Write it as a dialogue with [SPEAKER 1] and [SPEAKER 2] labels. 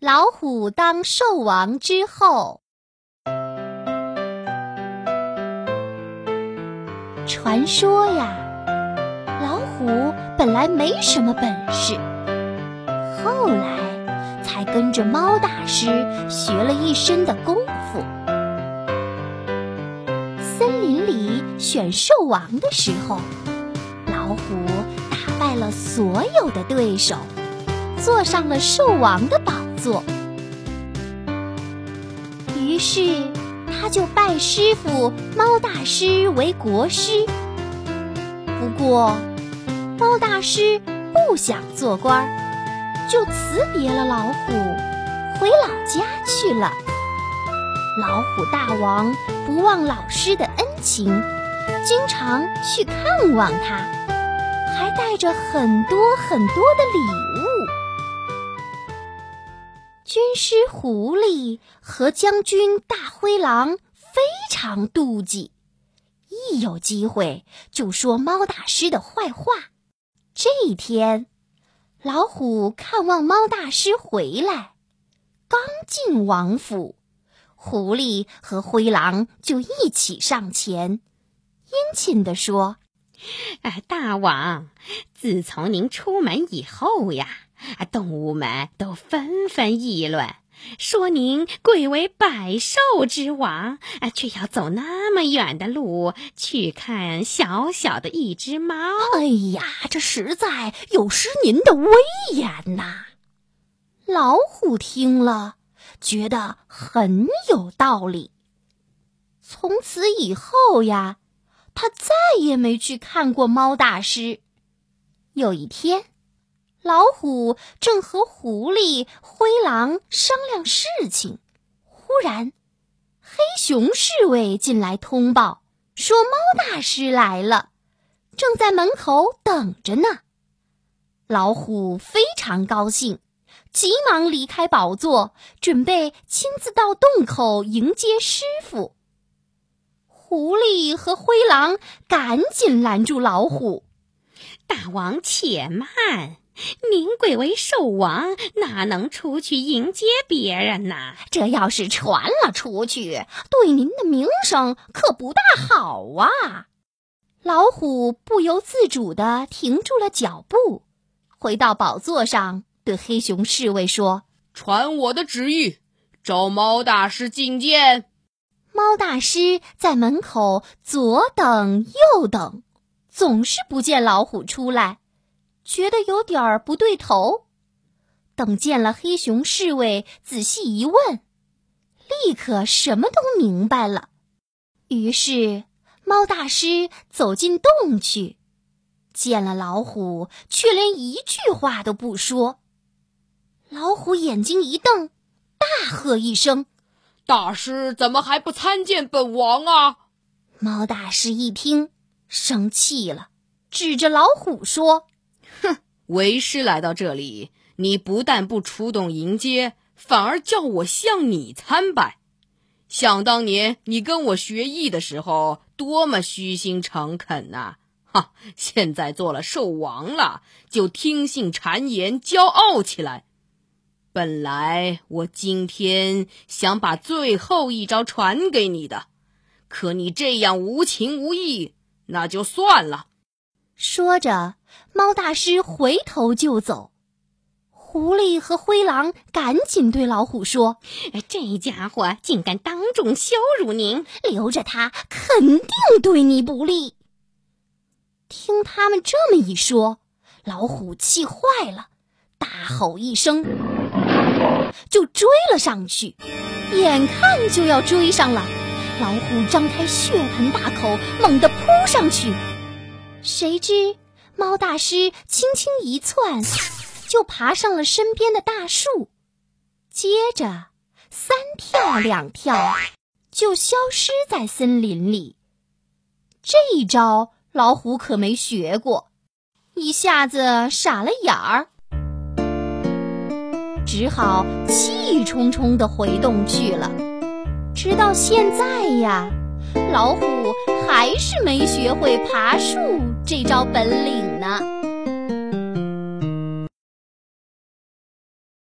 [SPEAKER 1] 老虎当兽王之后，传说呀，老虎本来没什么本事，后来才跟着猫大师学了一身的功夫。森林里选兽王的时候，老虎打败了所有的对手，坐上了兽王的宝做。于是，他就拜师傅猫大师为国师。不过，猫大师不想做官儿，就辞别了老虎，回老家去了。老虎大王不忘老师的恩情，经常去看望他，还带着很多很多的礼物。军师狐狸和将军大灰狼非常妒忌，一有机会就说猫大师的坏话。这一天，老虎看望猫大师回来，刚进王府，狐狸和灰狼就一起上前，殷勤地说：“
[SPEAKER 2] 哎，大王，自从您出门以后呀。”！动物们都纷纷议论，说您贵为百兽之王，啊，却要走那么远的路去看小小的一只猫。
[SPEAKER 1] 哎呀，这实在有失您的威严呐！老虎听了，觉得很有道理。从此以后呀，他再也没去看过猫大师。有一天。老虎正和狐狸、灰狼商量事情，忽然，黑熊侍卫进来通报说：“猫大师来了，正在门口等着呢。”老虎非常高兴，急忙离开宝座，准备亲自到洞口迎接师傅。狐狸和灰狼赶紧拦住老虎：“
[SPEAKER 2] 大王，且慢。”您贵为兽王，哪能出去迎接别人呢？
[SPEAKER 1] 这要是传了出去，对您的名声可不大好啊！老虎不由自主地停住了脚步，回到宝座上，对黑熊侍卫说：“
[SPEAKER 3] 传我的旨意，召猫大师觐见。”
[SPEAKER 1] 猫大师在门口左等右等，总是不见老虎出来。觉得有点儿不对头，等见了黑熊侍卫，仔细一问，立刻什么都明白了。于是，猫大师走进洞去，见了老虎，却连一句话都不说。老虎眼睛一瞪，大喝一声：“
[SPEAKER 3] 大师怎么还不参见本王啊？”
[SPEAKER 1] 猫大师一听，生气了，指着老虎说。
[SPEAKER 3] 哼，为师来到这里，你不但不出动迎接，反而叫我向你参拜。想当年你跟我学艺的时候，多么虚心诚恳呐！哈，现在做了兽王了，就听信谗言，骄傲起来。本来我今天想把最后一招传给你的，可你这样无情无义，那就算了。
[SPEAKER 1] 说着，猫大师回头就走。狐狸和灰狼赶紧对老虎说：“
[SPEAKER 2] 这家伙竟敢当众羞辱您，
[SPEAKER 1] 留着他肯定对你不利。”听他们这么一说，老虎气坏了，大吼一声，就追了上去。眼看就要追上了，老虎张开血盆大口，猛地扑上去。谁知猫大师轻轻一窜，就爬上了身边的大树，接着三跳两跳，就消失在森林里。这一招老虎可没学过，一下子傻了眼儿，只好气冲冲的回洞去了。直到现在呀。老虎还是没学会爬树这招本领呢。